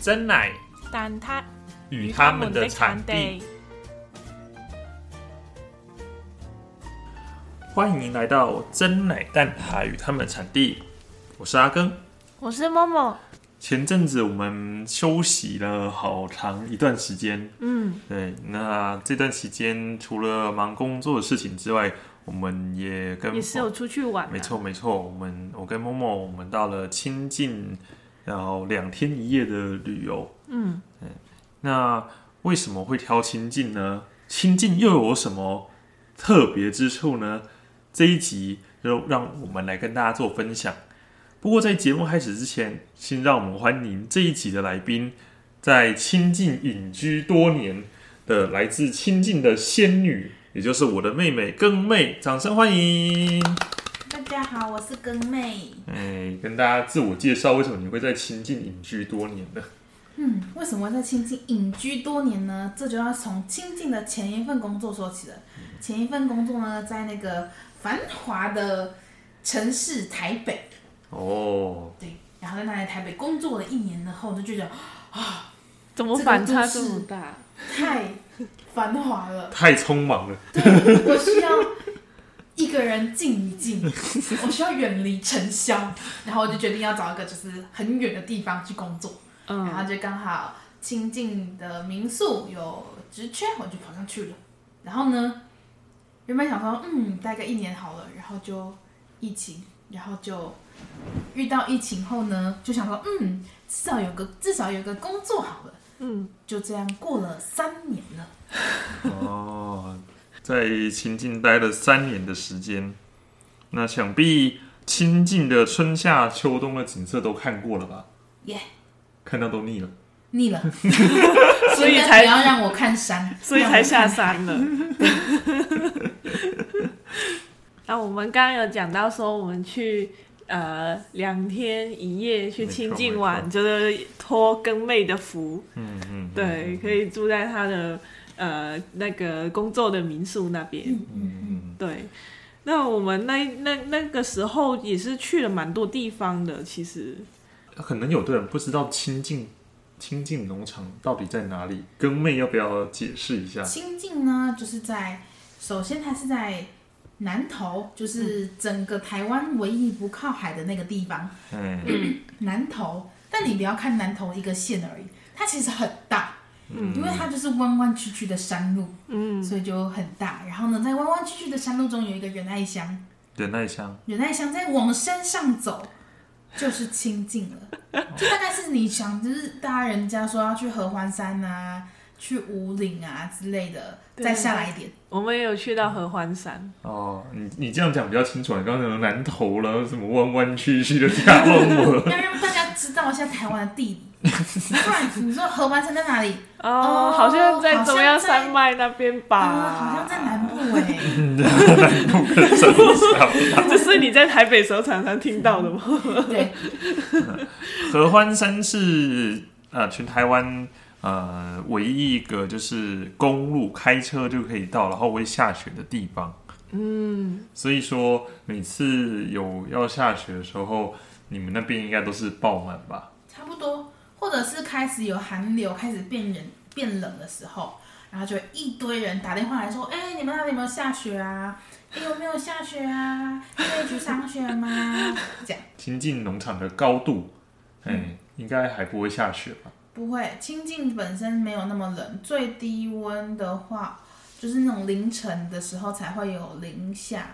真奶但他与他们的产地。欢迎来到真奶蛋挞与他们的产地，我是阿根。我是默默，前阵子我们休息了好长一段时间，嗯，对，那这段期间除了忙工作的事情之外，我们也跟也是有出去玩、啊，没错，没错，我们我跟默默，我们到了清境，然后两天一夜的旅游。嗯，那为什么会挑清境呢？清境又有什么特别之处呢？这一集就让我们来跟大家做分享。不过在节目开始之前，先让我们欢迎这一集的来宾，在清境隐居多年的来自清境的仙女，也就是我的妹妹庚妹，掌声欢迎！大家好，我是根妹。哎，跟大家自我介绍，为什么你会在清境隐居多年呢？嗯，为什么在清境隐居多年呢？这就要从清境的前一份工作说起了。前一份工作呢，在那个繁华的城市台北，哦，对，然后在那里台北工作了一年之后，就觉得啊怎么反差这么大？太繁华了，太匆忙了。对我需要一个人静一静，我需要远离尘嚣，然后我就决定要找一个就是很远的地方去工作。然后嗯，就刚好清近的民宿有职缺，我就跑上去了。然后呢，原本想说，嗯，大概一年好了，然后就疫情，然后就遇到疫情后呢，就想说，嗯，至少有个至少有个工作好了。嗯，就这样过了三年了。哦，在清境待了三年的时间，那想必清境的春夏秋冬的景色都看过了吧？耶、看到都腻了。腻了，所以才不要让我看山，所以才下。山了。那我们刚刚有讲到说，我们去呃两天一夜去清境没玩，就是托跟妹的福，嗯嗯，对，可以住在他的呃那个工作的民宿那边。嗯嗯嗯，对，那我们那那那个时候也是去了蛮多地方的，其实。可能有的人不知道清境清境农场到底在哪里，跟妹要不要解释一下？清境呢，就是在首先它是在南投，就是整个台湾唯一不靠海的那个地方，嗯 南投。但你不要看南投一个县而已，它其实很大，嗯因为它就是弯弯曲曲的山路，嗯，所以就很大。然后呢，在弯弯曲曲的山路中有一个仁爱乡，仁爱乡仁爱乡再往山上走。就是清境了，就大概是你想，就是大家人家说要去合欢山啊、去五岭啊之类的，再下来一点，我们也有去到合欢山，哦，你你这样讲比较清楚。你刚刚讲南投了，什么弯弯曲曲的大望 我，要让大家知道一下台湾的地理。你说合欢山在哪里？哦，哦好像在中央山脉那边吧，啊，好像在南部哎、这是你在台北时候常常听到的吗？对，合欢山是呃全台湾呃唯一一个就是公路开车就可以到，然后会下雪的地方。嗯，所以说每次有要下雪的时候，你们那边应该都是爆满吧？差不多，或者是开始有寒流，开始变冷变冷的时候，然后就一堆人打电话来说：“哎、你们那里有没有下雪啊？哎、有没有下雪啊？可以去赏雪吗？” 这样亲近农场的高度，哎、应该还不会下雪吧？不会，清境本身没有那么冷，最低温的话就是那种凌晨的时候才会有零下。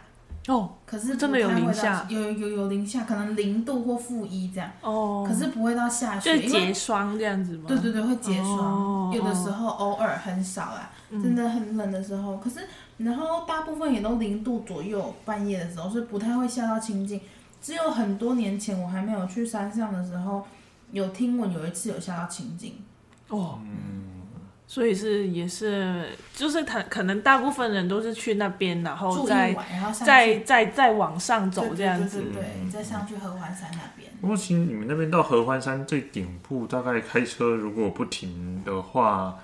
哦可是真的有零下有有有零下，可能零度或负一这样，哦，可是不会到下雪，就是因为结霜这样子吗？对对对，会结霜，哦有的时候偶尔很少啦，真的很冷的时候。可是然后大部分也都零度左右，半夜的时候是不太会下到清境。只有很多年前我还没有去山上的时候，有听闻有一次有下到清境。哦，所以是也是，就是他可能大部分人都是去那边，然后再，然后上再再再往上走这样子对。再上去合欢山那边。不过其实你们那边到合欢山最顶部，大概开车如果不停的话，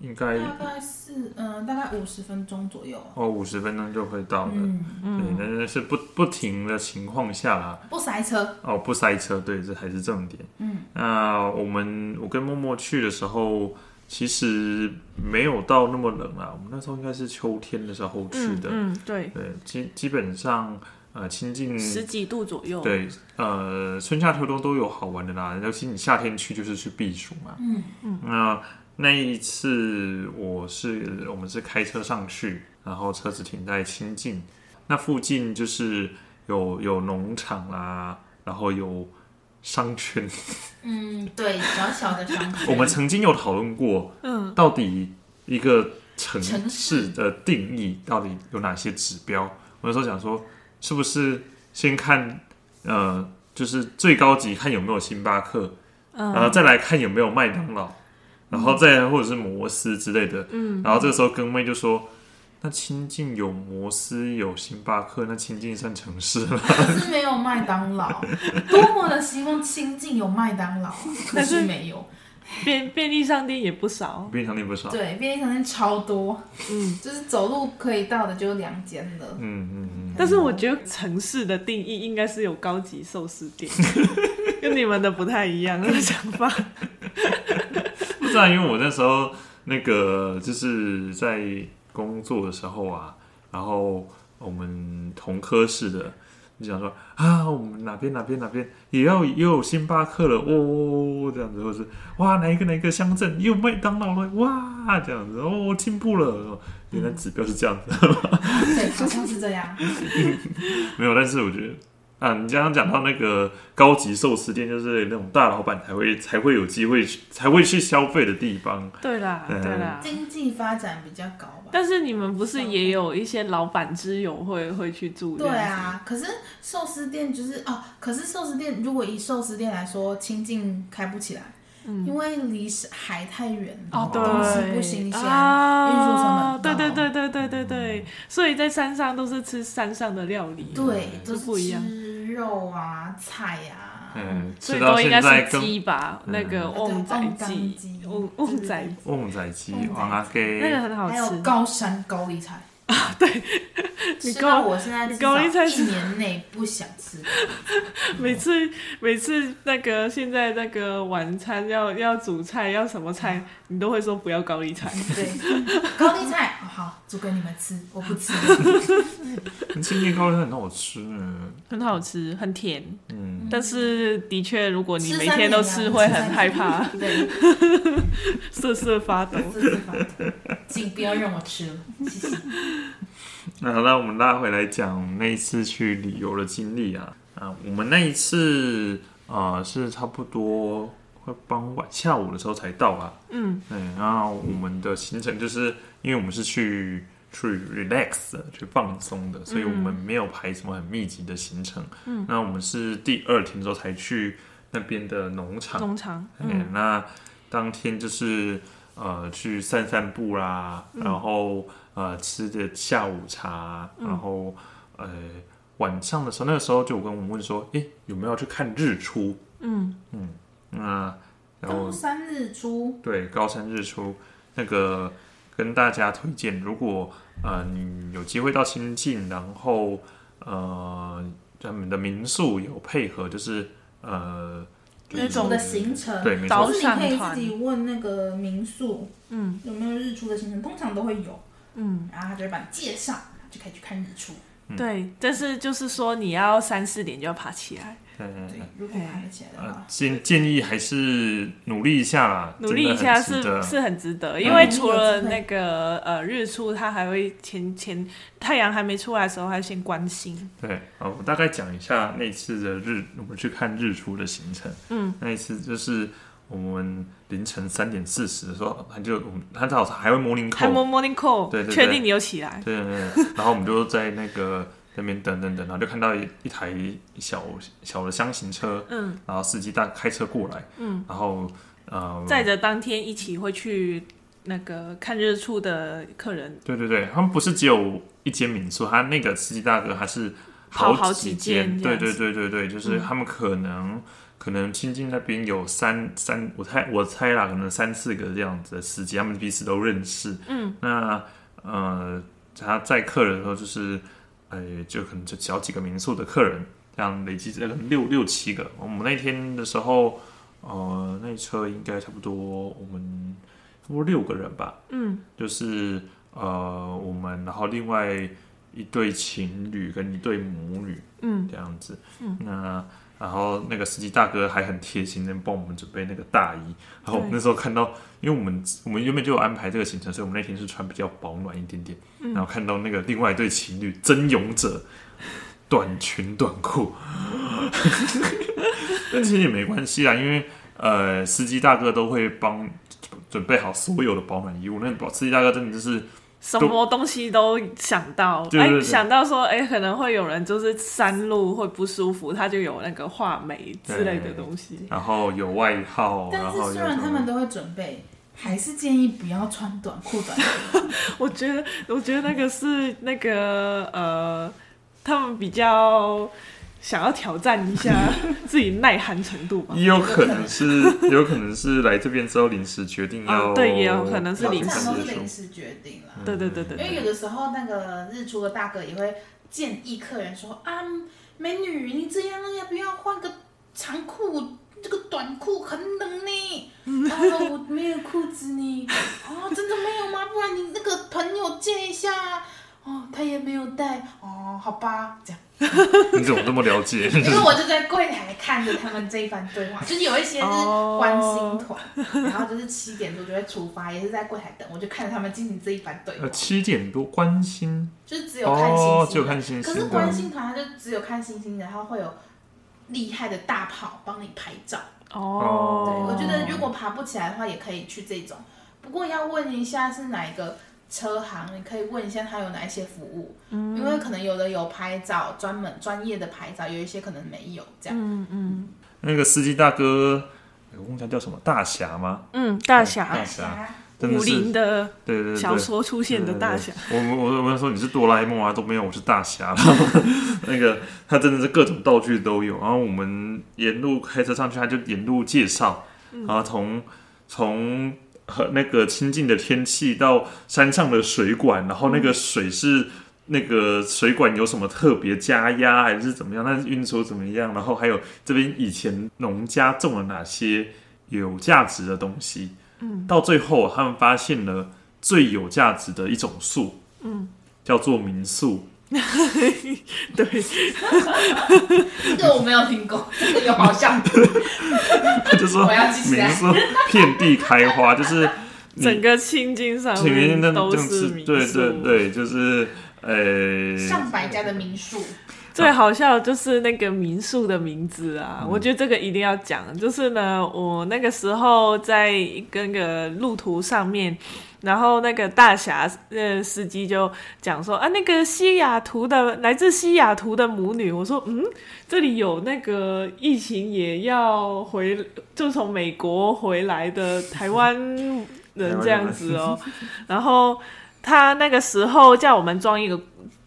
应该大概是嗯、大概五十分钟左右。哦五十分钟就会到了。嗯，对，那是是不不停的情况下啦，不塞车。哦，不塞车，对，这还是重点。嗯，那我们我跟默默去的时候，其实没有到那么冷啊，我们那时候应该是秋天的时候去的。嗯嗯，对，对，基基本上呃亲近十几度左右。对，呃，春夏秋冬都有好玩的啦。尤其你夏天去就是去避暑嘛。嗯嗯。那那一次我是我们是开车上去，然后车子停在清境，那附近就是有有农场啦，然后有商圈。嗯，对，小小的商圈。我们曾经有讨论过，嗯，到底一个城城市市的定义到底有哪些指标？我那时候想说，是不是先看呃，就是最高级看有没有星巴克，嗯然后再来看有没有麦当劳，然后再或者是摩斯之类的。嗯，然后这个时候跟妹就说。那清境有摩斯有星巴克，那清境算城市了。可是没有麦当劳，多么的希望清境有麦当劳，可但是是没有。便便利商店也不少。便利商店不少。对，便利商店超多，嗯，就是走路可以到的就两间了。嗯嗯嗯。但是我觉得城市的定义应该是有高级寿司店，跟你们的不太一样的想法。不知道，因为我那时候那个就是在工作的时候啊，然后我们同科室的你想说啊，我们哪边哪边哪边也要也有星巴克了哦，这样子，或是哇哪一个哪一个乡镇又有麦当劳了哇，这样子哦进步了，原来指标是这样子，对，好像是这样。没有，但是我觉得。啊，你刚刚讲到那个高级寿司店，就是那种大老板才会才会有机会去才会去消费的地方。对啦，嗯对啦。经济发展比较高吧。但是你们不是也有一些老板之友会会去住？对，啊，可是寿司店就是哦，可是寿司店如果以寿司店来说，清境开不起来，因为离海太远，嗯哦，对，东西不新鲜，啊，运输成本对对对对对对对，所以在山上都是吃山上的料理，对，都是不一样。吃肉啊、菜啊，嗯，所以吃到都应该是鸡吧，嗯那个旺仔鸡，旺旺旺仔旺仔鸡旺仔、黄阿给，那个很好吃还有吃。高山高丽菜。你吃到高我现在你高丽菜是一年内不想吃。每次每次那个现在那个晚餐要要煮菜要什么菜，你都会说不要高丽菜。对，高丽菜、哦好煮给你们吃，我不吃。青年高丽菜很好吃呢。很好吃，很甜，嗯，但是的确，如果你每天都吃，会很害怕，对，瑟瑟发抖。请不要让我吃了，谢谢。那那我们拉回来讲那一次去旅游的经历啊啊，我们那一次呃是差不多快傍晚下午的时候才到啊。嗯对，然后我们的行程就是因为我们是去去 relax 的，去放松的，所以我们没有排什么很密集的行程。嗯，那我们是第二天的时候才去那边的农场。农场，嗯，嗯那当天就是呃去散散步啦，然后呃吃的下午茶，然后呃晚上的时候，那个时候就有跟我们问说，诶，有没有去看日出？嗯嗯那然后高山日出，对高山日出那个跟大家推荐，如果呃你有机会到新境，然后呃他们的民宿有配合，就是呃日出的行程。对，没导错，就是你可以赏团自己问那个民宿嗯。有没有日出的行程，通常都会有，嗯，然后他就会把你介绍，就可以去看日出。对，但是就是说你要三四点就要爬起来，嗯对，如果爬得起来的呃话，，建建议还是努力一下啦，努力一下是真的很值得是很值得，嗯因为除了那个呃日出，它还会前前太阳还没出来的时候，还先关心。对。好，我大概讲一下那次的日，我们去看日出的行程。嗯，那一次就是我们凌晨三点四十的时候，他就我们他早上还会 morning call，对对对确定你有起来。对对对，然后我们就在那个那边等等等，然后就看到一一台小小的箱型车，嗯。然后司机大开车过来，嗯，然后呃，载着当天一起会去那个看日出的客人，对对对，他们不是只有一间民宿，他那个司机大哥还是跑好几几间对对对对对，就是嗯他们可能可能亲近那边有三三，我猜我猜啦，可能三四个这样子的司机，他们彼此都认识。嗯，那呃，他载客人的时候，就是呃，就可能就找几个民宿的客人，这样累积可能六六七个。我们那天的时候，呃，那车应该差不多我们差不多六个人吧。嗯，就是呃，我们然后另外一对情侣跟一对母女，嗯这样子，嗯，那然后那个司机大哥还很贴心的帮我们准备那个大衣，然后我们那时候看到，因为我们我们原本就有安排这个行程，所以我们那天是穿比较保暖一点点，然后看到那个另外一对情侣真勇者，短裙短裤，但其实也没关系啦，因为呃，司机大哥都会帮准备好所有的保暖衣物，那保司机大哥真的就是。什么东西都想到，哎，想到说，哎，可能会有人就是山路会不舒服，他就有那个画眉之类的东西。然后有外套，然但是虽然他们都会准备，还是建议不要穿短裤短裤。我觉得，我觉得那个是那个呃，他们比较想要挑战一下 自己耐寒程度吧。也有可能是，有可能是来这边之后临时决定要、啊对也有可能是临通时常都是临时决定了。对对对对对，因为有的时候那个日出的大哥也会建议客人说啊，美女，你这样要不要换个长裤？这个短裤很冷呢，然后我没有裤子呢。哦，真的没有吗？不然你那个朋友借一下。哦，他也没有带。哦，好吧，这样。你怎么这么了解？因为我就在柜台看着他们这一番对话，就是有一些是关心团，然后就是七点多就会出发，也是在柜台等，我就看着他们进行这一番对话呃，。七点多关心就是只有看星星、哦，只有看星星。可是关心团它就只有看星星，然后会有厉害的大炮帮你拍照。哦，对，我觉得如果爬不起来的话，也可以去这种。不过要问一下是哪一个车行，你可以问一下他有哪一些服务，因为可能有的有拍照，专门专业的拍照，有一些可能没有这样。嗯嗯。那个司机大哥，我忘记他叫什么，大侠吗？嗯，大侠。大侠，侠。真的武林的对对小说出现的大侠，我我我我说你是哆啦 A 梦啊，都没有，我是大侠。那个他真的是各种道具都有，然后我们沿路开车上去，他就沿路介绍，然后从从和那个清静的天气到山上的水管，然后那个水是。那个水管有什么特别加压还是怎么样？那运输怎么样？然后还有这边以前农家种了哪些有价值的东西？嗯，到最后他们发现了最有价值的一种树，嗯，叫做民宿。对，这个我没有听过，这个有好像。他就说我要记起来。遍地开花，就是你整个青金山前面那这样面都是民宿对对，就是呃，上百家的民宿，最好笑的就是那个民宿的名字啊，我觉得这个一定要讲。就是呢，我那个时候在跟个路途上面，然后那个大侠呃司机就讲说啊，那个西雅图的来自西雅图的母女，我说嗯，这里有那个疫情也要回，就从美国回来的台湾人这样子哦，然后他那个时候叫我们装一个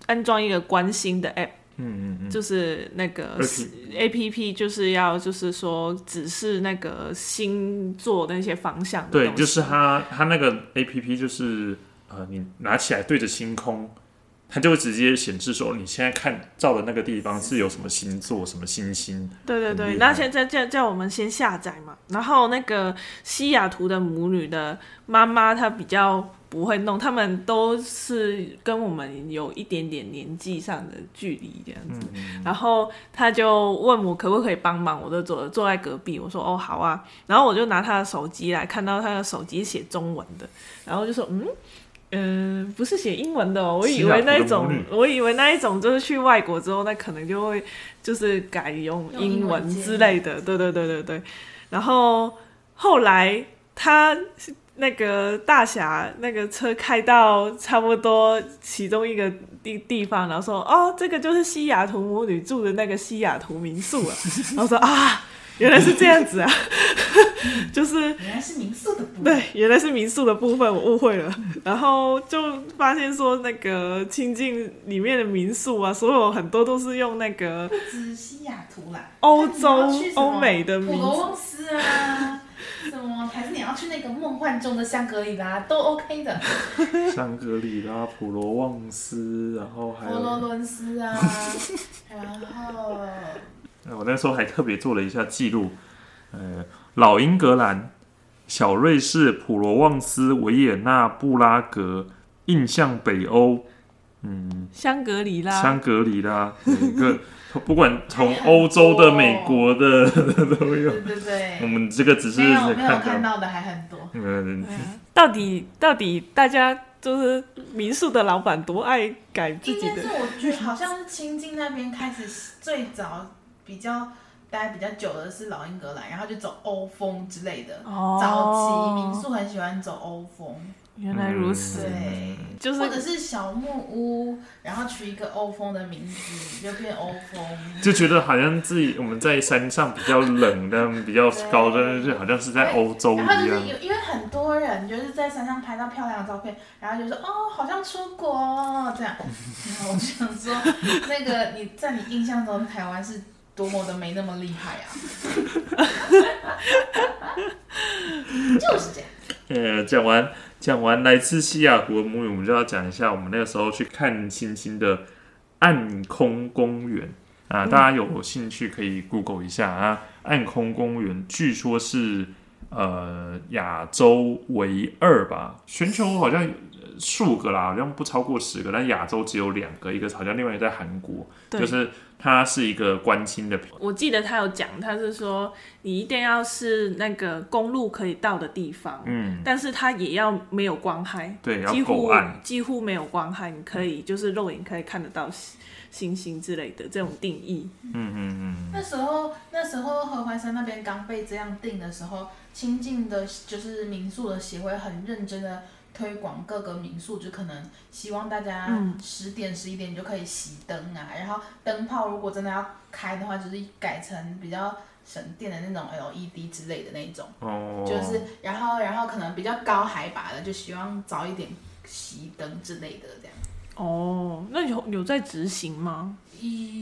安装一个关心的 app。嗯嗯嗯，就是那个 AP A P P，就是要就是说指示那个星座那些方向的对，就是它它那个 A P P 就是呃，你拿起来对着星空，它就会直接显示说你现在看照的那个地方是有什么星座、什么星星。对对对，那现在叫叫我们先下载嘛，然后那个西雅图的母女的妈妈她比较不会弄，他们都是跟我们有一点点年纪上的距离这样子，然后他就问我可不可以帮忙，我就坐坐在隔壁，我说哦好啊，然后我就拿他的手机来看到他的手机写中文的，然后就说嗯。嗯，不是写英文的、哦，我以为那一种我以为那一种就是去外国之后，那可能就会就是改用用英文之类的，对对对对对。然后后来他那个大侠那个车开到差不多其中一个地地方，然后说哦，这个就是西雅图母女住的那个西雅图民宿啊。然后说啊，原来是这样子啊。就是原来是民宿的部分。对，原来是民宿的部分，我误会了。然后就发现说，那个清境里面的民宿啊，所有很多都是用那个不止西雅图啦，欧洲欧美的民普罗宿。旺斯啊，什么？还是你要去那个梦幻中的香格里拉？都 OK 的，香格里拉、普罗旺斯，然后还有佛罗有，伦斯啊，然后呃我那时候还特别做了一下记录，呃，老英格兰、小瑞士、普罗旺斯、维也纳、布拉格、印象北欧，嗯，香格里拉，香格里拉，每个 不管从欧洲的、美国的 都有。对对对，我们这个只是没有没有看看到，的还很多。嗯，到底到底大家就是民宿的老板多爱改自己的应该是我觉得好像是清境那边开始最早比较待比较久的是老英格兰，然后就走欧风之类的。哦早期民宿很喜欢走欧风，原来如此，对，就是或者是小木屋，然后取一个欧风的名字，就变欧风。就觉得好像自己我们在山上比较冷，但比较高，但是好像是在欧洲然后就是一样。有，因为很多人就是在山上拍到漂亮的照片，然后就说哦，好像出国哦这样。然后我就想说，那个你在你印象中台湾是多么的没那么厉害啊？就是这样。呃，讲完讲完来自西雅图的母语，我们就要讲一下我们那个时候去看星星的暗空公园啊。大家有兴趣可以 Google 一下啊。暗空公园据说是呃亚洲唯二吧，全球好像数个啦，好像不超过十个，但亚洲只有两个，一个好像另外一个在韩国，就是它是一个关心的品。我记得他有讲，他是说你一定要是那个公路可以到的地方，嗯，但是它也要没有光害，对，要几乎。几乎没有光害，你可以就是肉眼可以看得到星星之类的这种定义。嗯嗯嗯，那时候，那时候合欢山那边刚被这样定的时候，亲近的就是民宿的协会很认真的推广各个民宿，就可能希望大家嗯十点十一点就可以熄灯啊，然后灯泡如果真的要开的话，就是改成比较省电的那种 LED 之类的那种，哦，就是然后然后可能比较高海拔的，就希望早一点熄灯之类的这样。哦，那有有在执行吗？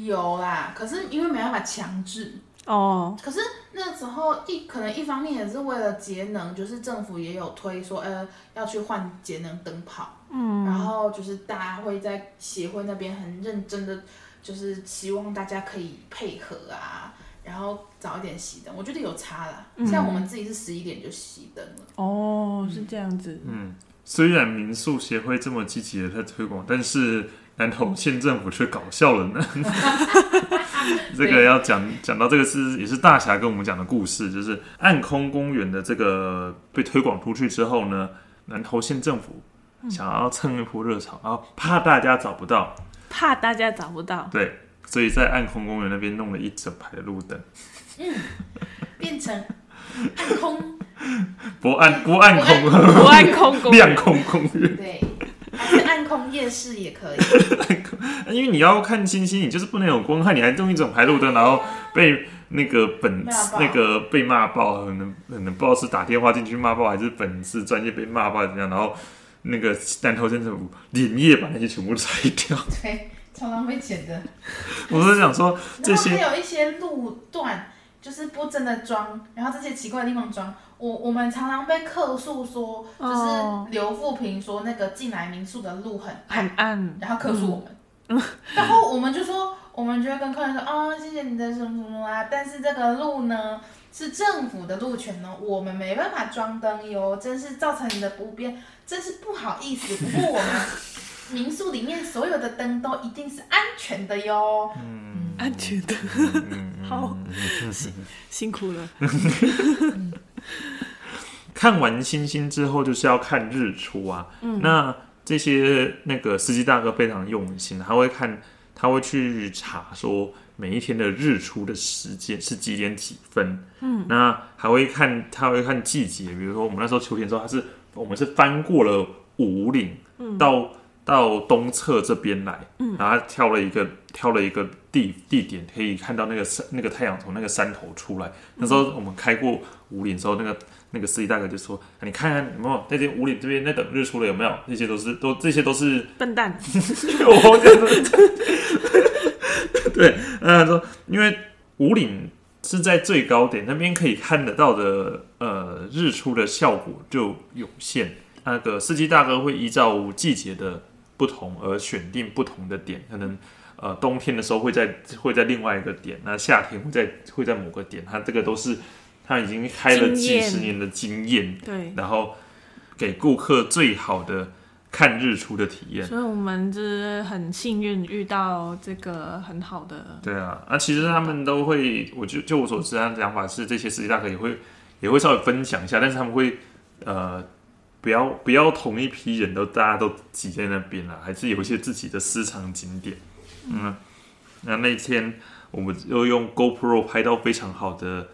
有啦，可是因为没办法强制，哦，可是那时候一可能一方面也是为了节能，就是政府也有推说，呃，要去换节能灯泡，嗯，然后就是大家会在协会那边很认真的，就是希望大家可以配合啊，然后早一点熄灯，我觉得有差啦。像我们自己是十一点就熄灯了，哦，是这样子。嗯，虽然民宿协会这么积极的在推广，但是南投县政府却搞笑了呢。这个要讲讲到这个是也是大侠跟我们讲的故事，就是暗空公园的这个被推广出去之后呢，南投县政府想要蹭一波热潮，然后怕大家找不到，怕大家找不到，对，所以在暗空公园那边弄了一整排的路灯，变成暗空，不暗不暗空，不暗空公 亮空公园。对，还是暗空夜视也可以，因为你要看星星，你就是不能有光害，你还用一种排路灯，然后被那个本那个被骂爆，可能可能不知道是打电话进去骂爆，还是本是专业被骂爆怎么样，然后那个南投县政府连夜把那些全部拆掉。对，超浪费钱的。我是想说这然后些还有一些路段就是不真的装，然后这些奇怪的地方装，我我们常常被客诉说，就是哦。刘富平说那个进来民宿的路很暗，很暗，然后客诉我们，然后我们就说，我们就会跟客人说，哦，谢谢你的什么什么啊，但是这个路呢是政府的路权呢，我们没办法装灯哟，真是造成你的不便，真是不好意思。不过我们民宿里面所有的灯都一定是安全的哟。嗯安全的，嗯好 辛苦了。看完星星之后，就是要看日出啊。嗯那这些那个司机大哥非常用心，他会看，他会去查说每一天的日出的时间是几点几分。嗯，那还会看，他会看季节，比如说我们那时候秋天的时候，他是我们是翻过了五岭，到到东侧这边来，嗯，然后他挑了一个挑了一个地地点，可以看到那个山那个太阳从那个山头出来。那时候我们开过五岭之后，那个那个司机大哥就说：“你看看有没有那些五岭这边在等日出了有没有？那些都是都这些都是笨蛋，我真的 对，他，说因为五岭是在最高点，那边可以看得到的呃日出的效果就有限。那个司机大哥会依照季节的不同而选定不同的点，可能呃冬天的时候会在会在另外一个点，那夏天会在会在某个点，它这个都是他已经开了几十年的经验，对，然后给顾客最好的看日出的体验。所以我们就是很幸运遇到这个很好的，对啊，啊，其实他们都会，我就就我所知，他的想法是，这些司机大哥也会也会稍微分享一下，但是他们会呃，不要不要同一批人都大家都挤在那边了，还是有一些自己的私藏景点。嗯，那那天我们又用 GoPro 拍到非常好的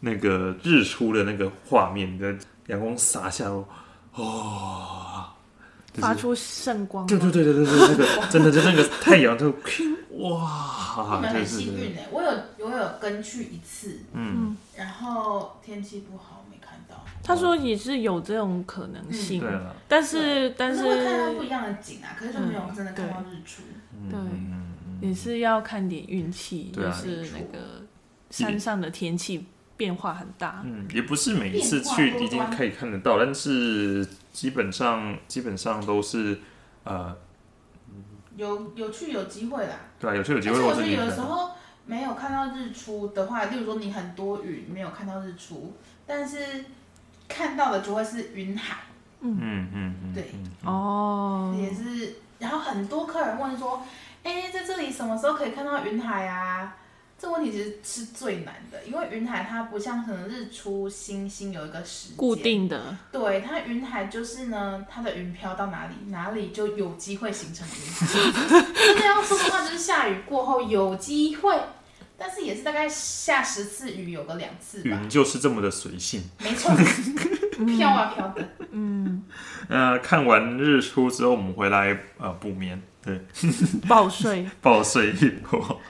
那个日出的那个画面，跟阳光洒下哦，哦，就是发出圣光，对对，对对对对，那个真的就那个太阳就 哇，你们很就是幸运哎，我有我有跟去一次，嗯，然后天气不好他说也是有这种可能性，对了，但是但是看到不一样的景啊，可是就没有真的看到日出。对。嗯也是要看点运气，就是那个山上的天气变化很大，嗯，也不是每一次去一定可以看得到，但是基本上基本上都是呃，有有去有机会啦，对啊，有去有机会且我觉得有的时候没有看到日出的话，例如说你很多雨没有看到日出，但是看到的就会是云海，嗯嗯嗯，对嗯哦，也是。然后很多客人问说：“哎，在这里什么时候可以看到云海啊？”这个问题其实是最难的，因为云海它不像可能日出星星有一个时间固定的，对，它云海就是呢，它的云飘到哪里，哪里就有机会形成云海。真的要说的话，就是下雨过后有机会，但是也是大概下十次雨有个两次吧。云就是这么的随性。没错，飘啊飘的。嗯，呃，看完日出之后，我们回来呃补眠，对，暴睡，暴睡一波。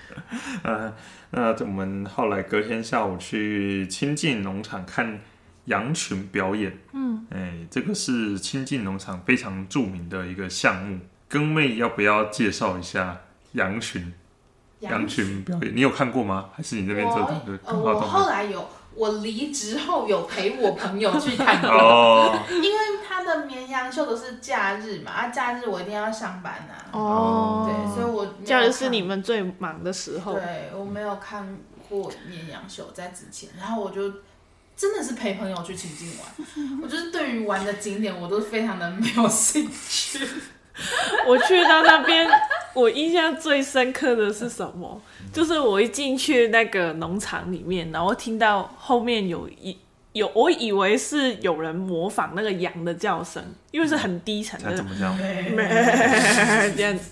呃，那我们后来隔天下午去亲近农场看羊群表演。嗯，哎，这个是亲近农场非常著名的一个项目。更妹要不要介绍一下羊群？羊群表演，你有看过吗？还是你那边做的我呃，我后来有，我离职后有陪我朋友去看过，哦，因为他的绵羊秀都是假日嘛，啊，假日我一定要上班啊。哦，对，所以我假日是你们最忙的时候，对我没有看过绵羊秀在之前，然后我就真的是陪朋友去情境玩。我就是对于玩的景点，我都非常的没有兴趣。我去到那边，我印象最深刻的是什么？就是我一进去那个农场里面，然后听到后面有一有，我以为是有人模仿那个羊的叫声，因为是很低沉的怎么叫？这样子，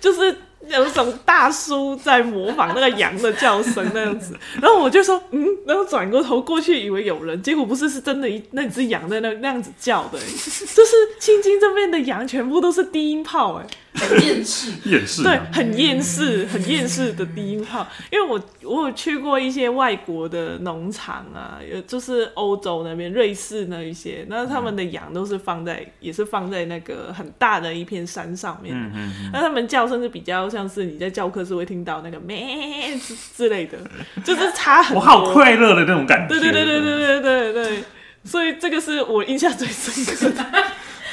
就是有一种大叔在模仿那个羊的叫声那样子，然后我就说嗯，然后转过头过去以为有人，结果不是，是真的一那只羊在那那样子叫的、就是青青这边的羊全部都是低音炮哎、很厌世。厌世啊，很厌世，很厌世的低音炮。因为我我有去过一些外国的农场啊，有就是欧洲那边、瑞士那一些，那他们的羊都是放在，也是放在那个很大的一片山上面。嗯嗯嗯，那他们叫声是比较像是你在教科书会听到那个咩之之类的，就是差很我。好快乐的那种感觉。对对对对对对对对，所以这个是我印象最深刻的。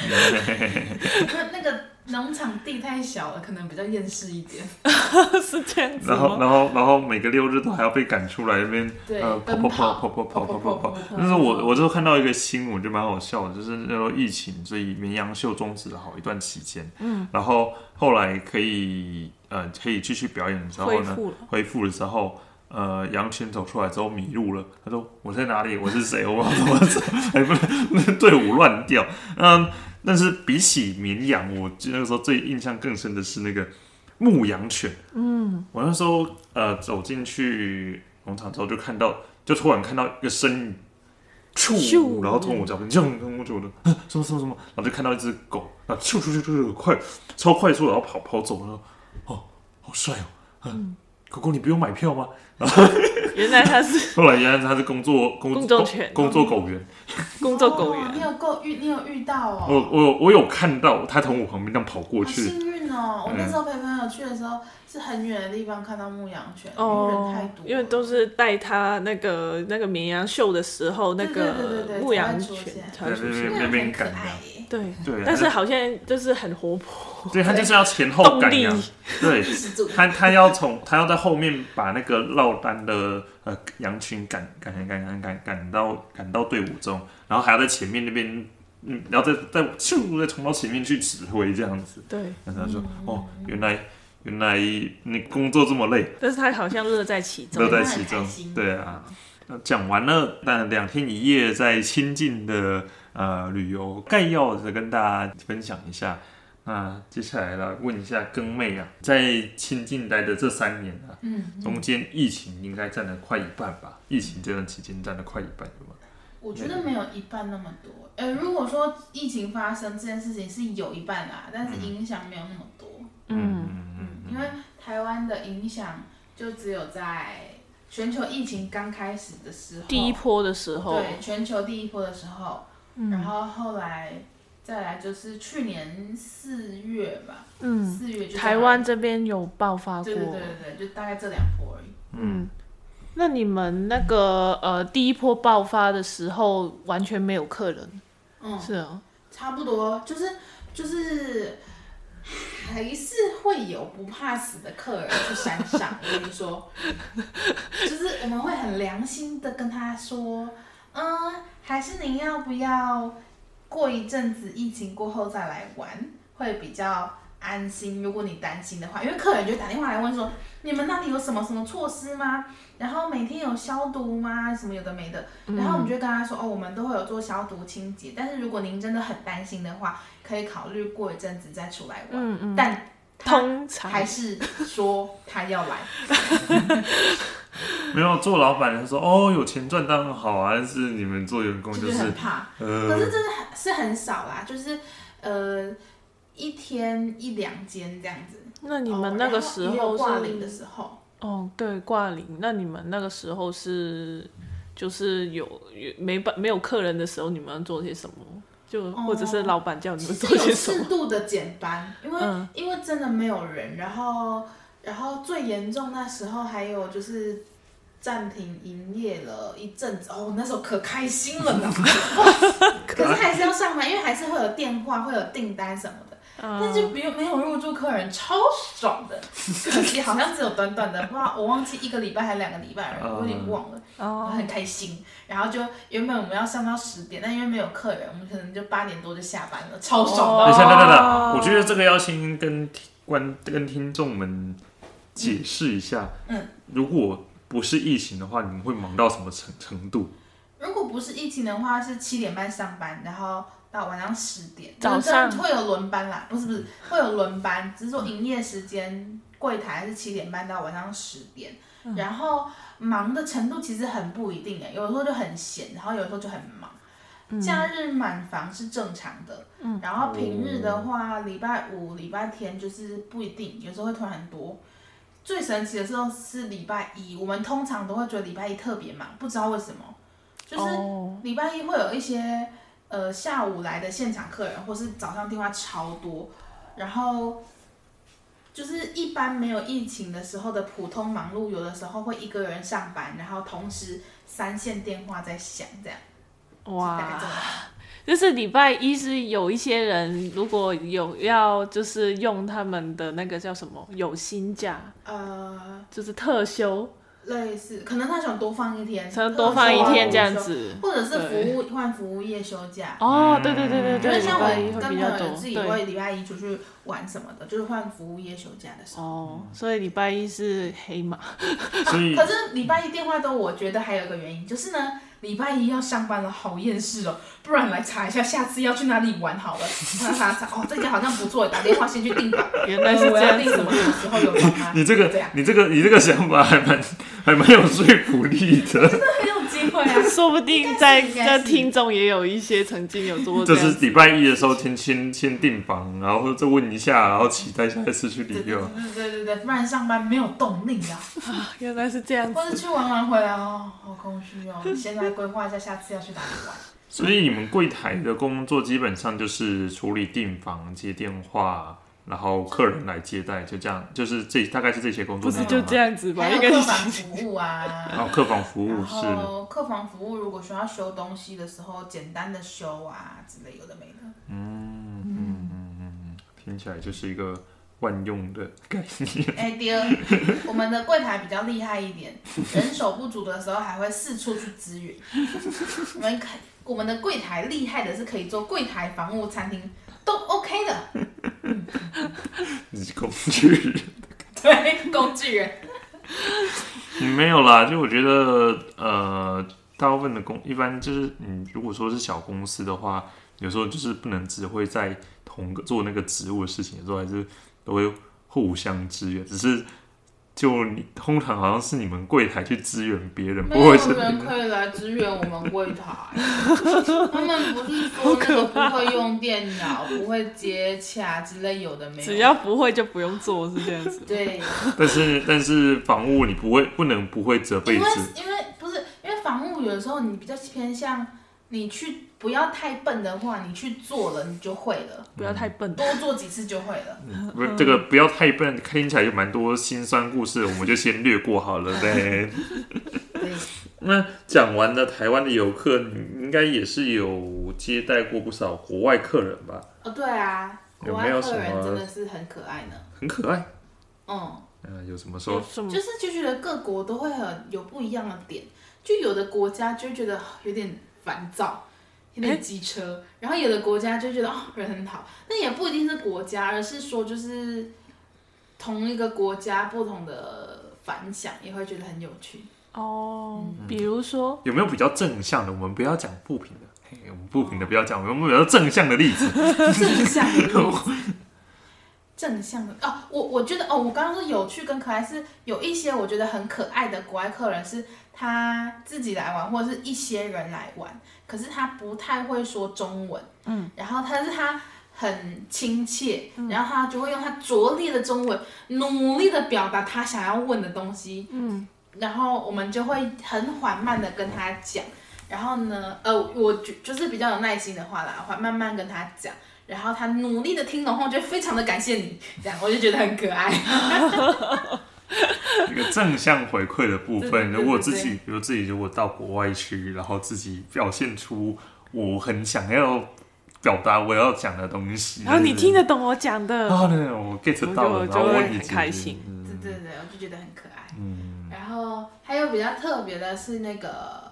那那个农场地太小了，可能比较厌世一点。是这样子然后，然后，然后每个六日都还要被赶出来那边，对呃，跑跑跑跑跑跑跑跑跑。但是我我就看到一个新闻，就蛮好笑的，就是那时候疫情，所以绵羊秀终止了好一段期间。嗯，然后后来可以呃可以继续表演的时候呢，恢复了。恢复的时候。呃，羊群走出来之后迷路了，他说：“我在哪里？我是谁？我不知道怎么走，哎不能 队伍乱掉。”嗯，但是比起绵羊，我那个时候最印象更深的是那个牧羊犬。嗯，我那时候呃走进去农场之后，就看到，就突然看到一个身影咻，然后从我脚边这样冲过去，我就啊什么什么什么，然后就看到一只狗，然后咻咻咻咻咻快，超快速，然后跑跑走，然后哦，好帅哦，嗯，狗狗你不用买票吗？原来他是 后来原来他是工作工工作犬工作狗员，工作狗哦你，有够遇，你有遇到哦。我我我有看到他从我旁边这样跑过好去，幸运哦！我那时候陪朋友去的时候，是很远的地方看到牧羊犬，因为人太哦多，了，因为都是带他那个那个绵羊秀的时候，那对对对对个对牧羊犬才会出现。才会出现。对对对牧羊犬可那边赶的爱耶，对对但是好像就是很活泼，对他就是要前后赶呀，对。他他要从他要在后面把那个落单的呃羊群赶赶赶赶赶赶到赶到队伍中，然后还要在前面那边，嗯，然后再再咻再冲到前面去指挥这样子。对，然后他说：“哦，原来原来你工作这么累，但是他好像乐在其中乐。在其中开心。”对啊，那讲完了，但两天一夜在亲近的呃旅游概要的跟大家分享一下。那接下来呢问一下更妹啊，在亲近待的这三年啊，嗯，中间疫情应该占了快一半吧？疫情这段期间占了快一半，有吗？我觉得没有一半那么多。呃，如果说疫情发生这件事情是有一半啦，但是影响没有那么多。嗯，嗯，因为台湾的影响就只有在全球疫情刚开始的时候，第一波的时候，对全球第一波的时候，嗯。然后后来再来就是去年四月吧，嗯，四月就台湾这边有爆发过。对，对对对对，就大概这两波而已。嗯。那你们那个呃第一波爆发的时候完全没有客人，嗯，是啊，差不多，就是就是还是会有不怕死的客人去山上。我跟你说，就是我们会很良心的跟他说，嗯，还是您要不要过一阵子疫情过后再来玩，会比较安心。如果你担心的话，因为客人就打电话来问说，你们那里有什么什么措施吗？然后每天有消毒吗？什么有的没的。然后我们就跟他说，哦，我们都会有做消毒清洁，但是如果您真的很担心的话，可以考虑过一阵子再出来玩。嗯嗯，但他通常还是说他要来，没有做老板的说哦，有钱赚当然好啊，但是你们做员工就就是是很怕。可呃是，真的很是很少啦，就是呃一天一两间这样子。那你们那个时候挂零的时候，哦，对，挂零。那你们那个时候是就是有有没办没有客人的时候，你们要做些什么？就或者是老板叫你们其实有做些什么？适度的减班，因为、嗯因为真的没有人，然后然后最严重那时候还有就是。暂停营业了一阵子，哦，那时候可开心了呢。可是还是要上班，因为还是会有电话，会有订单什么的。但是没有没有入住客人，超爽的。可惜好像只有短短的，不知道我忘记一个礼拜还是两个礼拜我有点忘了。我哦，很开心，然后就原本我们要上到十点，但因为没有客人，我们可能就八点多就下班了，超爽的。等一下，等等等，哦我觉得这个要先跟听观跟听众们解释一下。嗯，如果不是疫情的话，你们会忙到什么程程度？如果不是疫情的话，是七点半上班，然后到晚上十点，早上。就是会有轮班啦，不是不是会有轮班，只是说营业时间柜台是七点半到晚上十点，嗯。然后忙的程度其实很不一定诶，有的时候就很闲，然后有的时候就很忙。嗯。假日满房是正常的，然后平日的话，礼拜五、礼拜天就是不一定，有时候会突然很多。最神奇的时候是礼拜一，我们通常都会觉得礼拜一特别忙，不知道为什么，就是哦。礼拜一会有一些呃下午来的现场客人，或是早上电话超多，然后就是一般没有疫情的时候的普通忙碌，有的时候会一个人上班，然后同时三线电话在响，这样哇。就是礼拜一是有一些人如果有要就是用他们的那个叫什么有薪假，呃，就是特休，类似，可能他想多放一天，多放一天这样子。或者是服务换服务业休假。哦，对对对对就对，就是像我跟朋友自己。会礼拜一出去玩什么的，就是换服务业休假的时候。哦，所以礼拜一是黑马。所以可是礼拜一电话都，我觉得还有一个原因，就是呢，礼拜一要上班了，好厌世哦。不然来查一下，下次要去哪里玩好了。查查查，哦，这家好像不错，打电话先去订吧。原来是这样订什么时候有？你这个你这个你这个想法还蛮还蛮有说服力的。很有 说不定在在听众也有一些曾经有做过这。就是礼拜一的时候先先先订房，然后再问一下，然后期待下一次去对对旅游。对对对对，不然上班没有动力啊，原来是这样或者，去玩完回来哦，好空虚哦。你现在规划一下下次要去哪里玩。所以你们柜台的工作基本上就是处理订房、接电话，然后客人来接待，就这样，就是这大概是这些工作内容吗。不是就这样子吧？还有应该是客房服务啊，然 后客房服务然是后客房服务如果需要修东西的时候，简单的修啊之类有的没的。嗯嗯嗯嗯听起来就是一个万用的概念。哎，第二，我们的柜台比较厉害一点，人手不足的时候还会四处去支援。我们可我们的柜台厉害的是可以做柜台、房务、餐厅都 OK 的。你是工具人。对，工具人。没有啦，就我觉得，呃，大部分的公一般就是，你如果说是小公司的话，有时候就是不能只会在同个做那个职务的事情的时候，还是都会互相支援。只是就你通常好像是你们柜台去支援别人，没有不会是人可以来支援我们柜台，他们不是说那个不会用电脑、不会接洽之类有的没有。只要不会就不用做，是这样子。对，但是但是房屋你不会不能不会责备因为因为不是因为房务有的时候你比较偏向你去不要太笨的话，你去做了你就会了，不要太笨。多做几次就会了。不是这个不要太笨，听起来有蛮多心酸故事，我们就先略过好了呗。对，那讲完了台湾的游客，你应该也是有接待过不少国外客人吧？哦对啊，有国没有什么外客人真的是很可爱呢。很可爱。嗯，嗯、有什么有说？什么就是就觉得各国都会很有不一样的点，就有的国家就觉得有点烦躁，有点机车，然后有的国家就觉得哦人很好，那也不一定是国家，而是说就是同一个国家不同的反响，也会觉得很有趣。哦，嗯。比如说，有没有比较正向的？我们不要讲不平的，嘿，我们不平的不要讲，我们比较正向的例子。正向的例子，正向的哦，我我觉得哦，我刚刚说有趣跟可爱是有一些我觉得很可爱的国外客人是他自己来玩，或者是一些人来玩，可是他不太会说中文，嗯，然后他是他很亲切，然后他就会用他拙劣的中文努力的表达他想要问的东西，嗯，然后我们就会很缓慢的跟他讲。然后呢，呃，我就就是比较有耐心的话啦，缓慢慢跟他讲，然后他努力的听懂后，就非常的感谢你，这样我就觉得很可爱。一个正向回馈的部分，如果自己，比如自己如果到国外去，然后自己表现出我很想要表达我要讲的东西，然后你听得懂我讲的，啊，对，我 get 到了，就然后就会很开心。嗯。对对对，我就觉得很可爱。嗯，然后还有比较特别的是那个，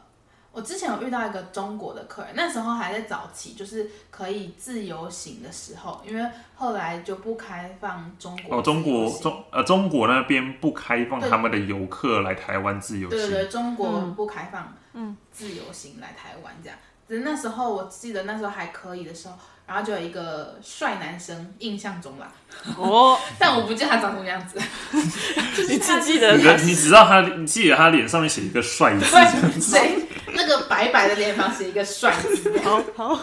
我之前有遇到一个中国的客人，那时候还在早期，就是可以自由行的时候，因为后来就不开放中国哦，中国中呃中国那边不开放他们的游客来台湾自由行，对对对，中国嗯不开放，嗯，自由行来台湾这样。只是那时候我记得那时候还可以的时候，然后就有一个帅男生，印象中啦，哦，但我不记得他长什么样子，就是你只记得你的你只知道他，你记得他脸上面写一个帅字，对谁那个白白的脸庞是一个帅字，好好，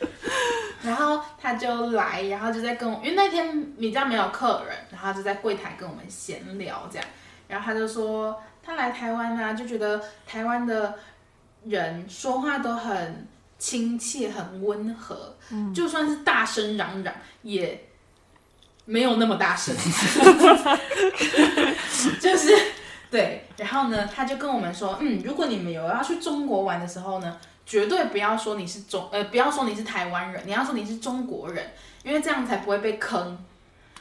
然后他就来，然后就在跟我，因为那天米家没有客人，然后就在柜台跟我们闲聊这样，然后他就说他来台湾啊，就觉得台湾的人说话都很亲切、很温和，就算是大声嚷嚷也没有那么大声 就是对。然后呢，他就跟我们说，嗯，如果你们有要去中国玩的时候呢，绝对不要说你是中，呃，不要说你是台湾人，你要说你是中国人，因为这样才不会被坑。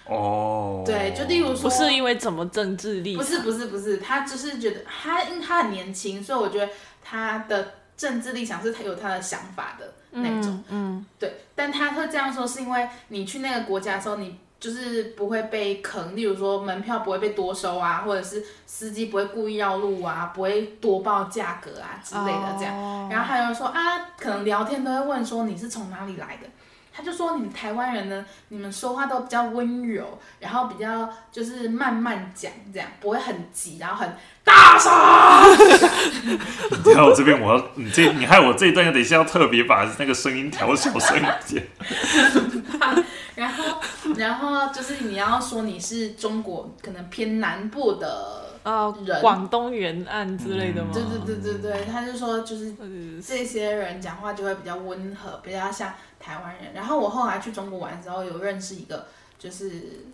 哦，对就例如说不是因为怎么政治立场，不是不是不是，他就是觉得他因为他很年轻，所以我觉得他的政治立场是他有他的想法的那种。嗯，对，但他会这样说，是因为你去那个国家的时候，你就是不会被坑，例如说门票不会被多收啊，或者是司机不会故意绕路啊，不会多报价格啊之类的这样。样然后还有说啊，可能聊天都会问说你是从哪里来的，他就说你们台湾人呢，你们说话都比较温柔，然后比较就是慢慢讲，这样不会很急，然后很大声。你看我这边，我要你这，你害我这一段，等一下要特别把那个声音调小声一点。然后，然后就是你要说你是中国可能偏南部的啊，人广东沿岸之类的吗？对对对对对，他就说就是呃这些人讲话就会比较温和，比较像台湾人。然后我后来去中国玩的时候，有认识一个，就是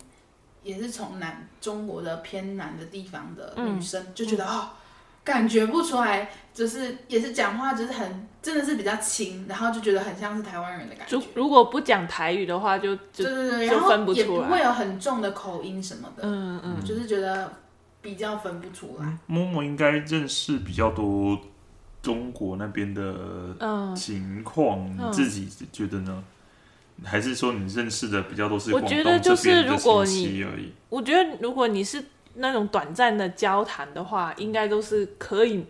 也是从南中国的偏南的地方的女生，就觉得哦，感觉不出来，就是也是讲话就是很真的是比较轻，然后就觉得很像是台湾人的感觉如。如果不讲台语的话，就就对对对，就然后也分不出来不会有很重的口音什么的，嗯嗯，就是觉得比较分不出来。默默应该认识比较多中国那边的嗯情况，嗯你自己觉得呢？还是说你认识的比较多是我广东觉得就是这边的如果你戚而已？我觉得如果你是那种短暂的交谈的话，应该都是可以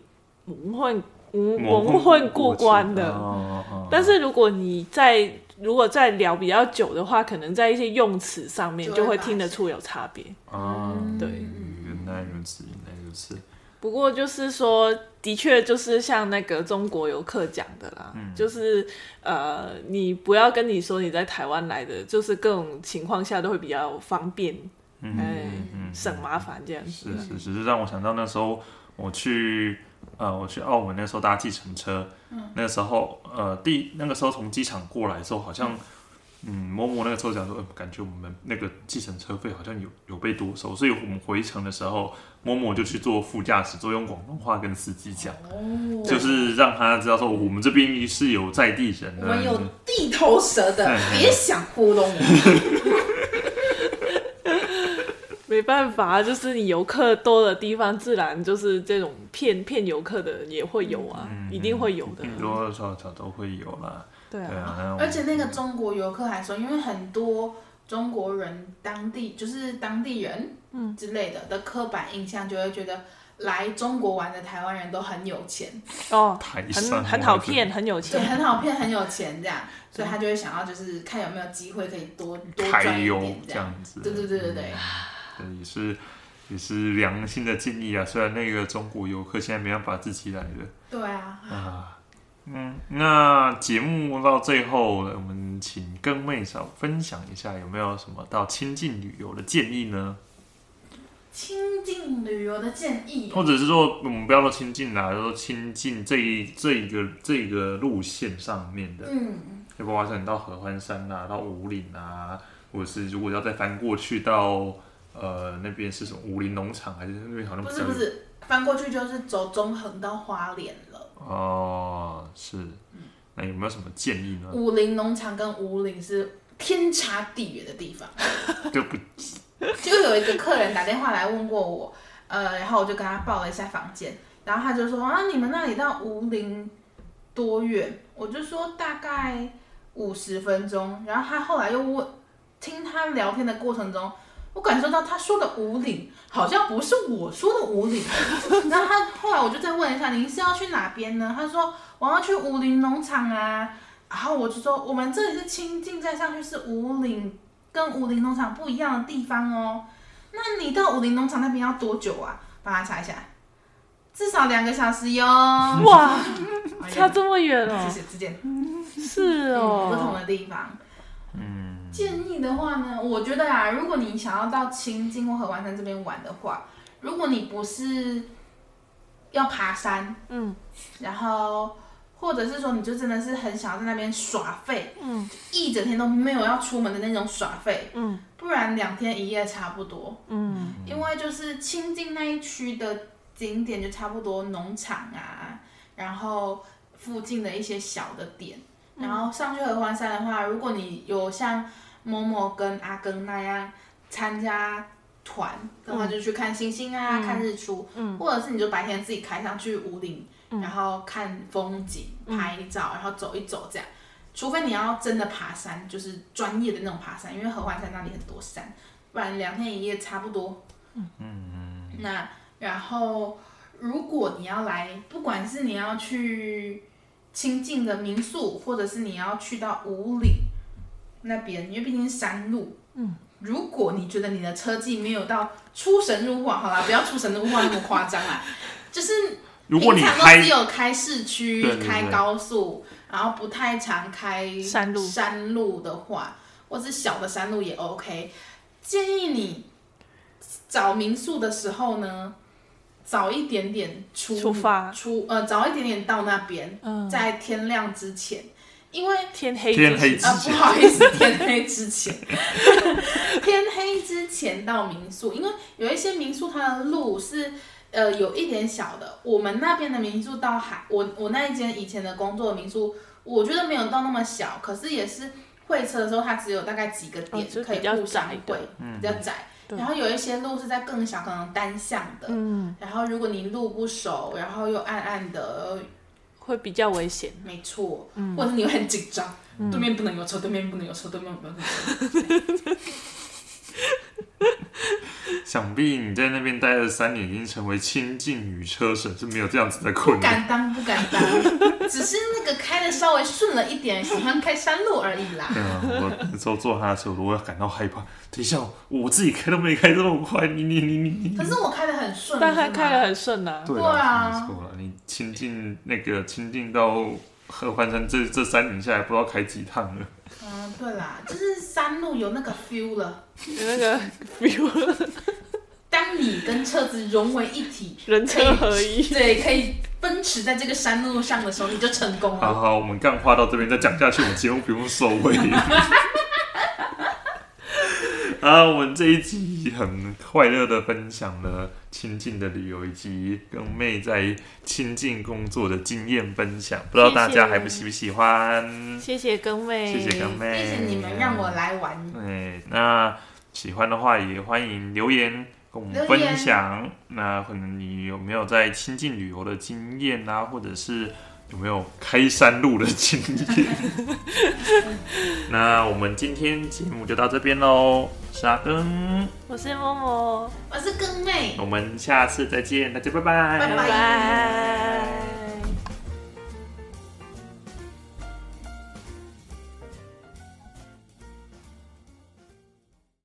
蒙混蒙蒙混过关的。哦哦但是如果你在如果在聊比较久的话，可能在一些用词上面就会听得出有差别。啊，对原来如此，原来如此。不过就是说，的确就是像那个中国游客讲的啦，就是呃，你不要跟你说你在台湾来的，就是各种情况下都会比较方便，嗯哎、省麻烦这样子。是。是是，是让我想到那时候我去呃我去澳门那时候搭计程车，那个时候呃第那个时候从机场过来的时候，好像嗯。某某那个时候讲说，呃感觉我们那个计程车费好像有有被多收，所以我们回程的时候，某某就去坐副驾驶座，用广东话跟司机讲，哦。就是让他知道说我们这边是有在地人的，我们有地头蛇的嗯，别想糊弄我。没办法，就是你游客多的地方，自然就是这种骗骗游客的也会有啊，一定会有的。多多少少都会有啦。对啊，对啊，而且那个中国游客还说，因为很多中国人当地就是当地人，嗯之类的的刻板印象，就会觉得来中国玩的台湾人都很有钱，哦，很很好骗，很有对，钱。很好骗，很有钱这样，所以他就会想要就是看有没有机会可以多多赚一点这样。这样子。对对对对对，对，也是也是良心的建议啊。虽然那个中国游客现在没办法自己来了对啊，啊，嗯，那节目到最后，我们请跟妹少分享一下有没有什么到亲近旅游的建议呢？亲近旅游的建议哦，或者是说，我们不要说亲近啦，就说亲近这一这一个这个路线上面的，嗯，就包括说你到合欢山啊，到五岭啊，或者是如果要再翻过去到呃那边是什么武林农场，还是那边好像不是不是，翻过去就是走中横到花莲了。哦，是，那有没有什么建议呢？武林农场跟武林是天差地远的地方。就不就有一个客人打电话来问过我，呃，然后我就跟他报了一下房间，然后他就说啊，你们那里到武林多远？我就说大概五十分钟。然后他后来又问，听他聊天的过程中，我感受到他说的五岭好像不是我说的五岭。然后他后来我就再问一下，您是要去哪边呢？他说我要去武林农场啊。然后我就说我们这里是清境，再上去是五岭。跟武林农场不一样的地方哦。那你到武林农场那边要多久啊？帮他查一下，至少两个小时哟。哇，差这么远哦谢！谢是嗯 不同哦，的地方。嗯，建议的话呢，我觉得啊，如果你想要到清境或合欢山这边玩的话，如果你不是要爬山，嗯，然后或者是说你就真的是很想要在那边耍废，嗯，一整天都没有要出门的那种耍废，嗯，不然两天一夜差不多。嗯。因为就是清境那一区的景点就差不多农场啊，然后附近的一些小的点，然后上去合欢山的话，如果你有像某某跟阿根那样参加团的话，就去看星星啊，看日出，或者是你就白天自己开上去五岭，然后看风景、拍照，然后走一走这样。除非你要真的爬山，就是专业的那种爬山，因为合欢山那里很多山，不然两天一夜差不多。嗯。嗯那然后，如果你要来，不管是你要去清近的民宿，或者是你要去到五岭，那边，因为毕竟是山路，嗯，如果你觉得你的车技没有到出神入化，好啦，不要出神入化那么夸张啦，就是如果你平常都开只有开市区对、对对开高速，然后不太常开山路。山路的话，或是小的山路也 OK。建议你找民宿的时候呢，早一点点出出发。出呃早一点点到那边，嗯，在天亮之前，因为天黑天黑之前。啊，不好意思，天黑之前，天黑之前到民宿，因为有一些民宿它的路是呃有一点小的，我们那边的民宿到海，我我那一间以前的工作的民宿，我觉得没有到那么小，可是也是会车的时候，它只有大概几个点可以互相会，比较窄。然后有一些路是在更小，可能单向的。嗯，然后如果你路不熟，然后又暗暗的，会比较危险。没错，嗯或者是你会很紧张，对面不能有车，对面不能有车，对面不能有车。想必你在那边待了三年，已经成为亲近与车神，是没有这样子的困难。不敢当，不敢当，只是那个开的稍微顺了一点，喜欢开山路而已啦。对啊，我那时候坐他的车，我都会感到害怕。等一下，我自己开都没开这么快，你你你你你。可是我开的很顺，但他开的很顺啊，对对啊啊，没错了，你亲近那个亲近到合欢山这这三年下来，不知道开几趟了。嗯，对啦，就是山路有那个 feel 了。有那个 feel，当你跟车子融为一体，人车合一。对，可以奔驰在这个山路上的时候，你就成功了。好好，我们干话到这边再讲下去，我们节目不用收尾。啊，我们这一集很快乐的分享了亲近的旅游以及跟妹在亲近工作的经验分享，不知道大家还不喜不喜欢？谢谢跟妹，谢谢跟妹，谢谢你们让我来玩。对，那喜欢的话也欢迎留言跟我们分享。那可能你有没有在亲近旅游的经验啊，或者是有没有开山路的经验？那我们今天节目就到这边喽，是阿根，我是默默，我是根妹，我们下次再见，大家拜拜，拜拜拜。